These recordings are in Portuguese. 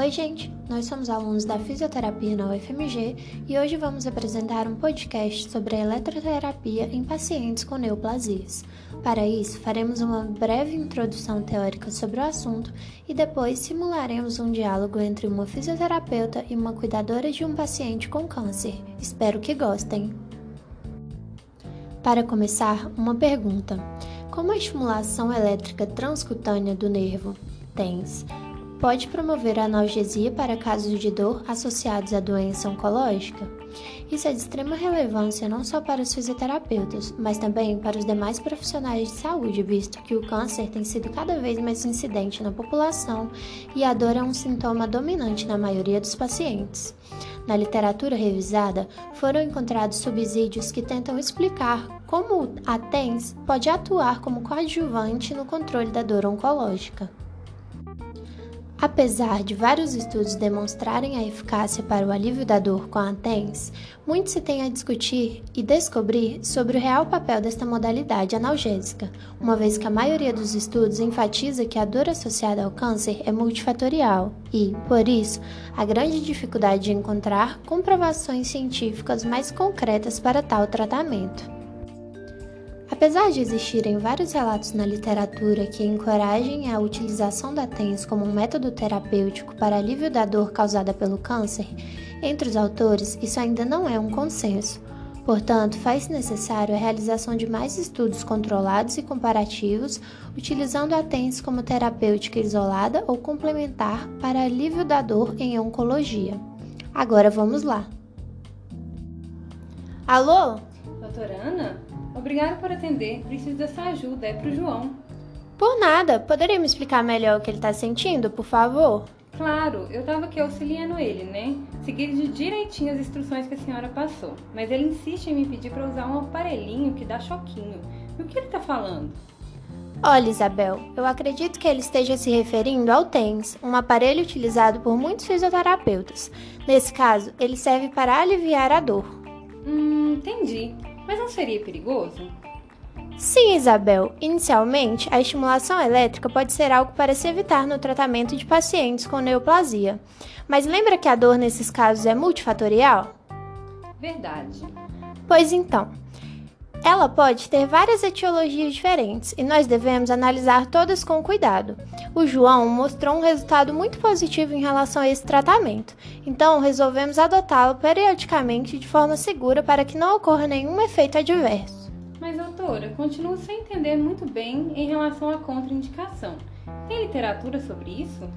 Oi, gente! Nós somos alunos da fisioterapia na UFMG e hoje vamos apresentar um podcast sobre a eletroterapia em pacientes com neoplasias. Para isso, faremos uma breve introdução teórica sobre o assunto e depois simularemos um diálogo entre uma fisioterapeuta e uma cuidadora de um paciente com câncer. Espero que gostem! Para começar, uma pergunta: Como a estimulação elétrica transcutânea do nervo TENS pode promover analgesia para casos de dor associados à doença oncológica? Isso é de extrema relevância não só para os fisioterapeutas, mas também para os demais profissionais de saúde, visto que o câncer tem sido cada vez mais incidente na população e a dor é um sintoma dominante na maioria dos pacientes. Na literatura revisada, foram encontrados subsídios que tentam explicar como a TENS pode atuar como coadjuvante no controle da dor oncológica. Apesar de vários estudos demonstrarem a eficácia para o alívio da dor com a TENS, muito se tem a discutir e descobrir sobre o real papel desta modalidade analgésica, uma vez que a maioria dos estudos enfatiza que a dor associada ao câncer é multifatorial e, por isso, a grande dificuldade de encontrar comprovações científicas mais concretas para tal tratamento. Apesar de existirem vários relatos na literatura que encorajem a utilização da TENS como um método terapêutico para alívio da dor causada pelo câncer, entre os autores isso ainda não é um consenso. Portanto, faz-se necessário a realização de mais estudos controlados e comparativos, utilizando a TENS como terapêutica isolada ou complementar para alívio da dor em oncologia. Agora vamos lá. Alô? Doutora Ana? Obrigada por atender. Preciso dessa ajuda. É pro João. Por nada. Poderia me explicar melhor o que ele está sentindo, por favor? Claro, eu estava aqui auxiliando ele, né? Seguindo direitinho as instruções que a senhora passou. Mas ele insiste em me pedir para usar um aparelhinho que dá choquinho. E o que ele está falando? Olha, Isabel, eu acredito que ele esteja se referindo ao TENS, um aparelho utilizado por muitos fisioterapeutas. Nesse caso, ele serve para aliviar a dor. Hum, entendi. Mas não seria perigoso? Sim, Isabel. Inicialmente, a estimulação elétrica pode ser algo para se evitar no tratamento de pacientes com neoplasia. Mas lembra que a dor nesses casos é multifatorial? Verdade. Pois então, ela pode ter várias etiologias diferentes e nós devemos analisar todas com cuidado. O João mostrou um resultado muito positivo em relação a esse tratamento, então resolvemos adotá-lo periodicamente de forma segura para que não ocorra nenhum efeito adverso. Mas, doutora, continuo sem entender muito bem em relação à contraindicação. Tem literatura sobre isso?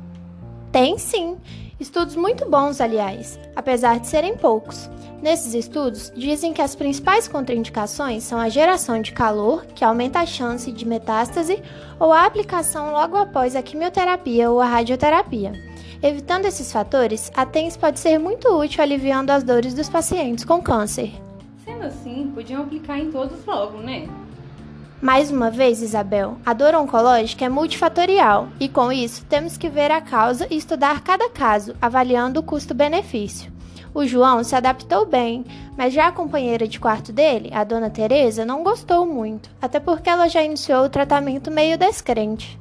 Tem sim. Estudos muito bons, aliás, apesar de serem poucos. Nesses estudos, dizem que as principais contraindicações são a geração de calor, que aumenta a chance de metástase, ou a aplicação logo após a quimioterapia ou a radioterapia. Evitando esses fatores, a TENS pode ser muito útil aliviando as dores dos pacientes com câncer. Sendo assim, podiam aplicar em todos logo, né? Mais uma vez, Isabel, a dor oncológica é multifatorial e, com isso, temos que ver a causa e estudar cada caso, avaliando o custo-benefício. O João se adaptou bem, mas já a companheira de quarto dele, a dona Teresa, não gostou muito, até porque ela já iniciou o tratamento meio descrente.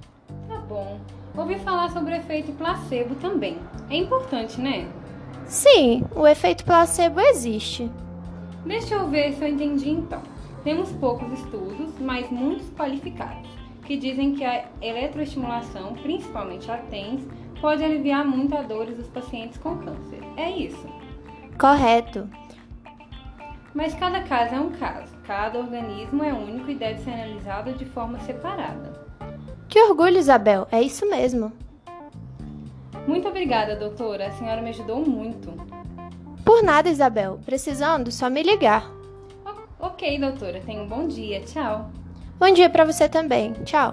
Tá bom. Ouvi falar sobre o efeito placebo também. É importante, né? Sim, o efeito placebo existe. Deixa eu ver se eu entendi então. Temos poucos estudos, mas muitos qualificados, que dizem que a eletroestimulação, principalmente a TENS, pode aliviar muito a dores dos pacientes com câncer. É isso. Correto. Mas cada caso é um caso, cada organismo é único e deve ser analisado de forma separada. Que orgulho, Isabel, é isso mesmo. Muito obrigada, doutora, a senhora me ajudou muito. Por nada, Isabel, precisando, só me ligar. Ok, doutora, tenha um bom dia, tchau. Bom dia para você também, tchau.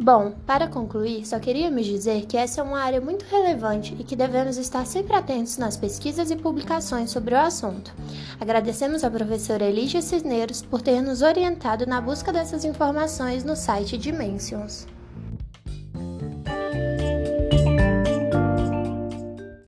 Bom, para concluir, só queríamos dizer que essa é uma área muito relevante e que devemos estar sempre atentos nas pesquisas e publicações sobre o assunto. Agradecemos à professora Elígia Cisneros por ter nos orientado na busca dessas informações no site Dimensions.